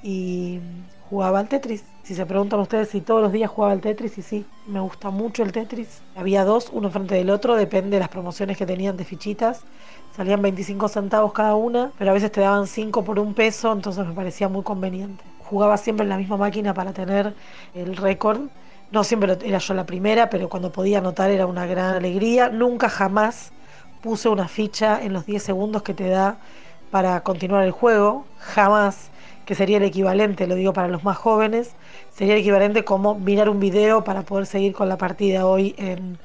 y jugaba al Tetris. Si se preguntan ustedes si todos los días jugaba al Tetris, y sí, me gusta mucho el Tetris. Había dos, uno frente del otro, depende de las promociones que tenían de fichitas. Salían 25 centavos cada una, pero a veces te daban 5 por un peso, entonces me parecía muy conveniente. Jugaba siempre en la misma máquina para tener el récord. No siempre era yo la primera, pero cuando podía anotar era una gran alegría. Nunca jamás puse una ficha en los 10 segundos que te da para continuar el juego. Jamás, que sería el equivalente, lo digo para los más jóvenes, sería el equivalente como mirar un video para poder seguir con la partida hoy en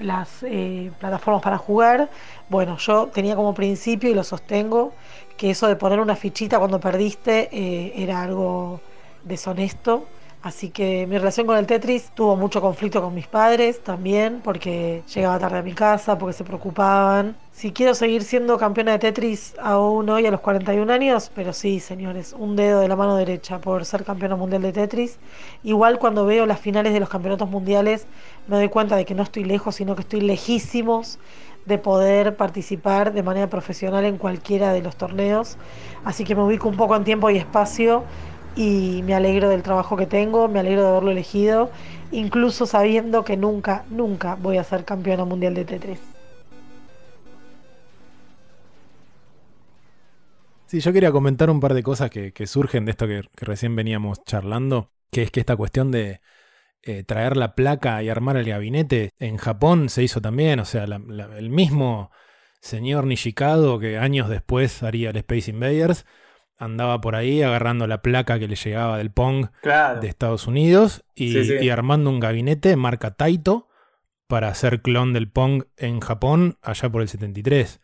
las eh, plataformas para jugar. Bueno, yo tenía como principio y lo sostengo que eso de poner una fichita cuando perdiste eh, era algo deshonesto. Así que mi relación con el Tetris tuvo mucho conflicto con mis padres también, porque llegaba tarde a mi casa, porque se preocupaban. Si quiero seguir siendo campeona de Tetris aún hoy a los 41 años, pero sí, señores, un dedo de la mano derecha por ser campeona mundial de Tetris. Igual cuando veo las finales de los campeonatos mundiales, me doy cuenta de que no estoy lejos, sino que estoy lejísimos de poder participar de manera profesional en cualquiera de los torneos. Así que me ubico un poco en tiempo y espacio y me alegro del trabajo que tengo, me alegro de haberlo elegido, incluso sabiendo que nunca, nunca voy a ser campeona mundial de Tetris. Sí, yo quería comentar un par de cosas que, surgen de esto que, recién veníamos charlando, que es que esta cuestión de eh, traer la placa y armar el gabinete en Japón se hizo también, o sea, el mismo señor Nishikado que años después haría el Space Invaders, andaba por ahí agarrando la placa que le llegaba del Pong Claro. de Estados Unidos y, Sí, sí. y armando un gabinete marca Taito para hacer clon del Pong en Japón allá por el 73.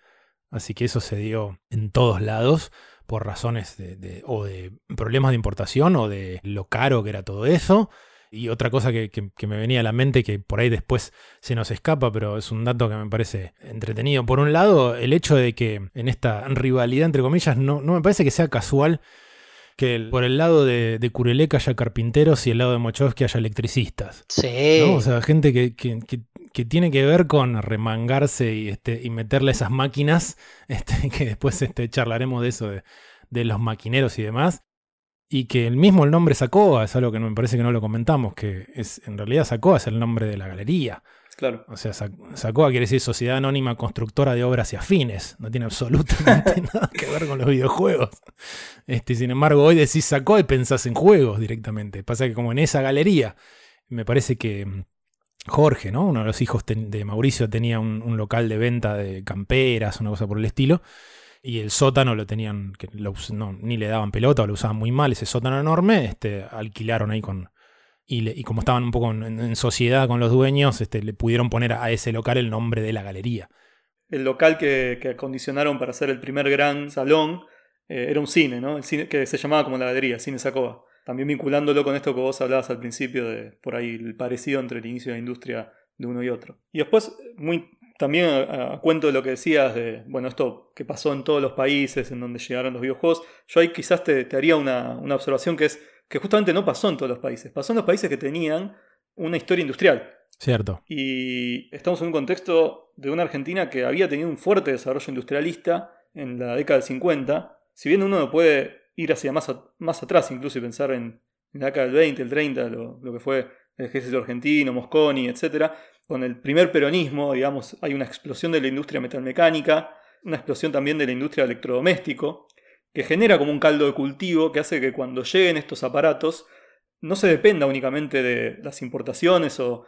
Así que eso se dio en todos lados por razones de, de- o de problemas de importación o de lo caro que era todo eso. Y otra cosa que, que, me venía a la mente, que por ahí después se nos escapa, pero es un dato que me parece entretenido. Por un lado, el hecho de que en esta rivalidad, entre comillas, no, no me parece que sea casual que por el lado de, de Kurelek haya carpinteros y el lado de Mochovsky haya electricistas. Sí. O sea, gente que, que, tiene que ver con remangarse y, este, y meterle esas máquinas, este, que después este, charlaremos de eso, de, de los maquineros y demás y que el mismo el nombre Sacoa es algo que me parece que no lo comentamos, que es en realidad Sacoa es el nombre de la galería. Claro. O sea, Sacoa quiere decir Sociedad Anónima Constructora de Obras y Afines. No tiene absolutamente nada que ver con los videojuegos. Este, sin embargo, hoy decís Sacoa y pensás en juegos directamente. Pasa que como en esa galería, me parece que mm, Jorge, ¿no? Uno de los hijos de Mauricio tenía un local de venta de camperas, una cosa por el estilo y el sótano lo tenían, que ni le daban pelota o lo usaban muy mal, ese sótano enorme, este, alquilaron ahí con... Y, como estaban un poco en, sociedad con los dueños, este, le pudieron poner a ese local el nombre de la galería. El local que, acondicionaron para hacer el primer gran salón eh, era un cine, ¿no? El cine que se llamaba como la galería, Cine Sacoa. También vinculándolo con esto que vos hablabas al principio de por ahí el parecido entre el inicio de la industria de uno y otro. Y después, muy también a, cuento de lo que decías de, bueno, esto que pasó en todos los países en donde llegaron los videojuegos, yo ahí quizás te, haría una, observación que es que justamente no pasó en todos los países, pasó en los países que tenían una historia industrial. Cierto. Y estamos en un contexto de una Argentina que había tenido un fuerte desarrollo industrialista en la década del 50. Si bien uno no puede ir hacia más, más atrás, incluso y pensar en, la década del 20, el 30, lo, lo que fue el ejército argentino, Mosconi, etc., con el primer peronismo, digamos, hay una explosión de la industria metalmecánica, una explosión también de la industria electrodoméstico, que genera como un caldo de cultivo que hace que cuando lleguen estos aparatos no se dependa únicamente de las importaciones o,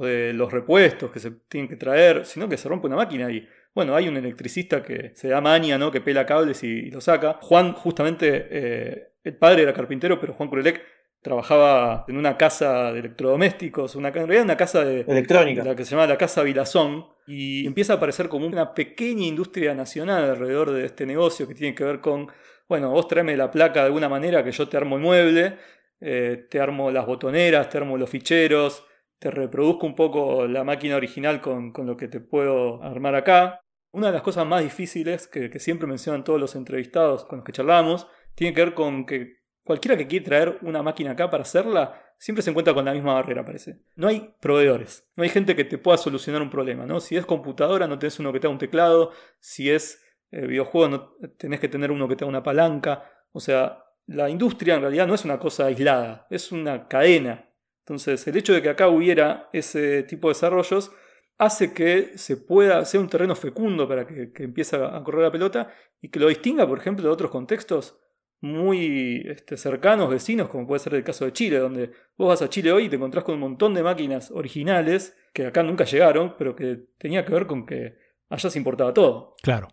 de los repuestos que se tienen que traer, sino que se rompe una máquina y bueno, hay un electricista que se da maña, ¿no? que pela cables y, lo saca. Juan, justamente, eh, el padre era carpintero, pero Juan Kurelek trabajaba en una casa de electrodomésticos, una, en realidad una casa de electrónica, la que se llama la Casa Vilazón, y empieza a aparecer como una pequeña industria nacional alrededor de este negocio que tiene que ver con, bueno, vos tráeme la placa de alguna manera que yo te armo el mueble, eh, te armo las botoneras, te armo los ficheros, te reproduzco un poco la máquina original con, lo que te puedo armar acá. Una de las cosas más difíciles que, que siempre mencionan todos los entrevistados con los que charlamos tiene que ver con que Cualquiera que quiere traer una máquina acá para hacerla, siempre se encuentra con la misma barrera, parece. No hay proveedores, no hay gente que te pueda solucionar un problema, ¿no? Si es computadora, no tenés uno que te un teclado, si es eh, videojuego, no, tenés que tener uno que te una palanca. O sea, la industria en realidad no es una cosa aislada, es una cadena. Entonces, el hecho de que acá hubiera ese tipo de desarrollos hace que se pueda, sea un terreno fecundo para que empiece a correr la pelota y que lo distinga, por ejemplo, de otros contextos muy este, cercanos, vecinos, como puede ser el caso de Chile, donde vos vas a Chile hoy y te encontrás con un montón de máquinas originales que acá nunca llegaron, pero que tenía que ver con que allá se importaba todo. Claro.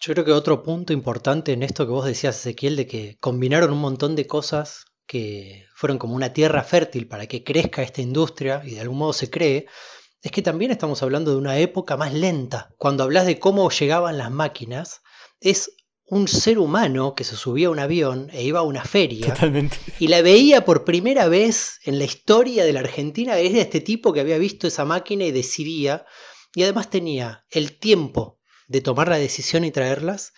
Yo creo que otro punto importante en esto que vos decías, Ezequiel, de que combinaron un montón de cosas que fueron como una tierra fértil para que crezca esta industria y de algún modo se cree, es que también estamos hablando de una época más lenta. Cuando hablas de cómo llegaban las máquinas, es un ser humano que se subía a un avión e iba a una feria y la veía por primera vez en la historia de la Argentina, era este tipo que había visto esa máquina y decidía, y además tenía el tiempo de tomar la decisión y traerlas,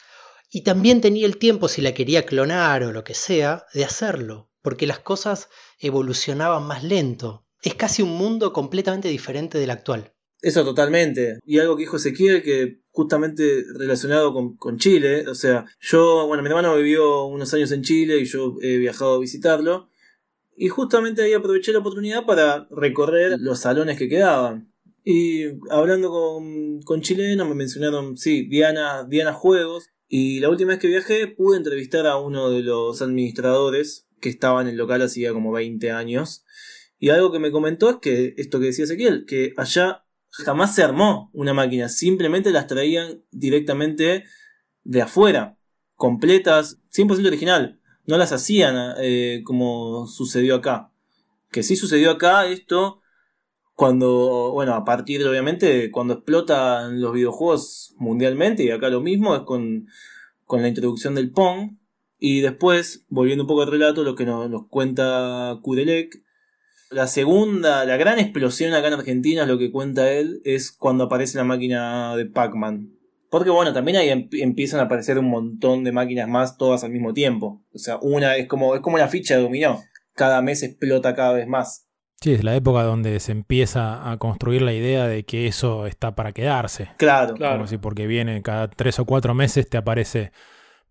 y también tenía el tiempo, si la quería clonar o lo que sea, de hacerlo, porque las cosas evolucionaban más lento. Es casi un mundo completamente diferente del actual. Eso totalmente. Y algo que dijo Ezequiel, que justamente relacionado con, Chile, o sea, yo, bueno, mi hermano vivió unos años en Chile y yo he viajado a visitarlo. Y justamente ahí aproveché la oportunidad para recorrer los salones que quedaban. Y hablando con, con chilenos me mencionaron, sí, Diana, Diana Juegos. Y la última vez que viajé pude entrevistar a uno de los administradores que estaba en el local hacía como 20 años. Y algo que me comentó es que esto que decía Ezequiel, que allá jamás se armó una máquina, simplemente las traían directamente de afuera, completas, 100% original. No las hacían eh, como sucedió acá. Que sí sucedió acá esto cuando, bueno, a partir obviamente cuando explotan los videojuegos mundialmente, y acá lo mismo es con, con la introducción del Pong. Y después, volviendo un poco al relato, lo que nos, nos cuenta Kudelek La segunda, la gran explosión acá en Argentina, lo que cuenta él, es cuando aparece la máquina de Pac-Man. Porque bueno, también ahí em- empiezan a aparecer un montón de máquinas más, todas al mismo tiempo. O sea, una es como, es como la ficha de dominó. Cada mes explota cada vez más. Sí, es la época donde se empieza a construir la idea de que eso está para quedarse. Claro. Claro. Como si porque viene cada tres o cuatro meses te aparece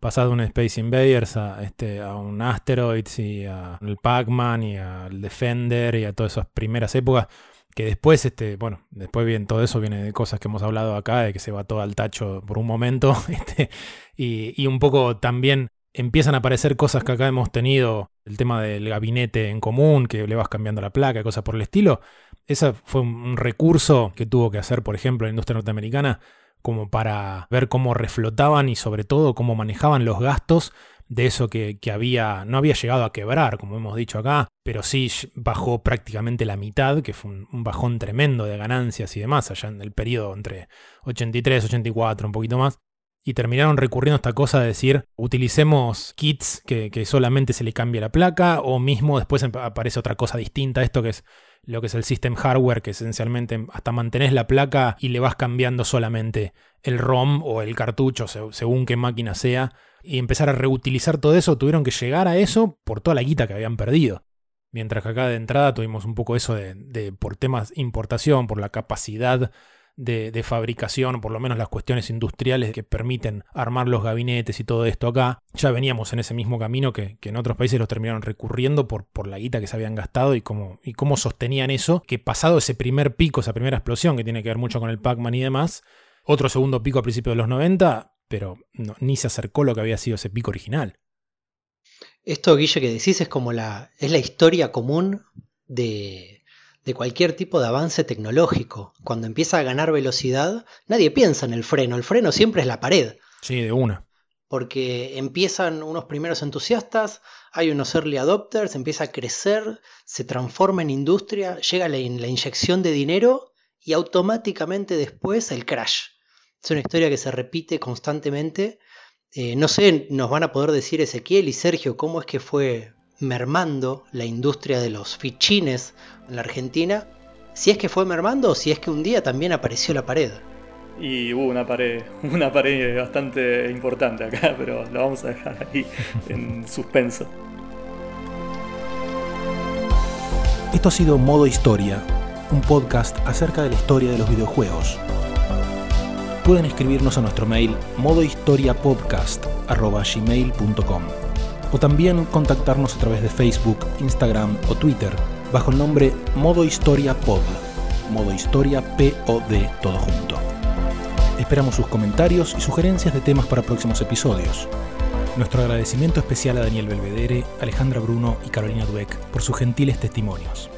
pasado un Space Invaders a, este, un Asteroids y al Pac-Man y al Defender y a todas esas primeras épocas. Que después, este, bueno, después bien, todo eso viene de cosas que hemos hablado acá, de que se va todo al tacho por un momento. Este, y, y un poco también empiezan a aparecer cosas que acá hemos tenido, el tema del gabinete en común, que le vas cambiando la placa, cosas por el estilo. Ese fue un recurso que tuvo que hacer, por ejemplo, la industria norteamericana, como para ver cómo reflotaban y sobre todo cómo manejaban los gastos de eso que, había, no había llegado a quebrar, como hemos dicho acá, pero sí bajó prácticamente la mitad, que fue un, bajón tremendo de ganancias y demás, allá en el periodo entre 83, 84, un poquito más. Y terminaron recurriendo a esta cosa de decir, utilicemos kits que, que solamente se le cambia la placa, o mismo después aparece otra cosa distinta, esto que es lo que es el system hardware, que esencialmente hasta mantenés la placa y le vas cambiando solamente el ROM o el cartucho, se- según qué máquina sea, y empezar a reutilizar todo eso, tuvieron que llegar a eso por toda la guita que habían perdido. Mientras que acá de entrada tuvimos un poco eso de, de por temas importación, por la capacidad de, fabricación, por lo menos las cuestiones industriales que permiten armar los gabinetes y todo esto acá, ya veníamos en ese mismo camino que, que en otros países los terminaron recurriendo por, por la guita que se habían gastado y cómo, y cómo sostenían eso, que pasado ese primer pico, esa primera explosión que tiene que ver mucho con el Pac-Man y demás, otro segundo pico a principios de los 90, pero no- ni se acercó lo que había sido ese pico original. Esto, Guille, que decís es como la, es la historia común de, de cualquier tipo de avance tecnológico. Cuando empieza a ganar velocidad, nadie piensa en el freno. El freno siempre es la pared. Sí, de una. Porque empiezan unos primeros entusiastas, hay unos early adopters, empieza a crecer, se transforma en industria, llega la, in- la inyección de dinero y automáticamente después el crash. Es una historia que se repite constantemente. Eh, no sé, nos van a poder decir Ezequiel y Sergio cómo es que fue mermando la industria de los fichines en la Argentina. Si es que fue mermando o si es que un día también apareció la pared. Y hubo una pared, una pared bastante importante acá, pero lo vamos a dejar ahí en suspenso. Esto ha sido Modo Historia, un podcast acerca de la historia de los videojuegos. Pueden escribirnos a nuestro mail modohistoriapodcast.gmail.com o también contactarnos a través de Facebook, Instagram o Twitter bajo el nombre Modo Historia Pod, Modo Historia POD todo junto. Esperamos sus comentarios y sugerencias de temas para próximos episodios. Nuestro agradecimiento especial a Daniel Belvedere, Alejandra Bruno y Carolina Dueck por sus gentiles testimonios.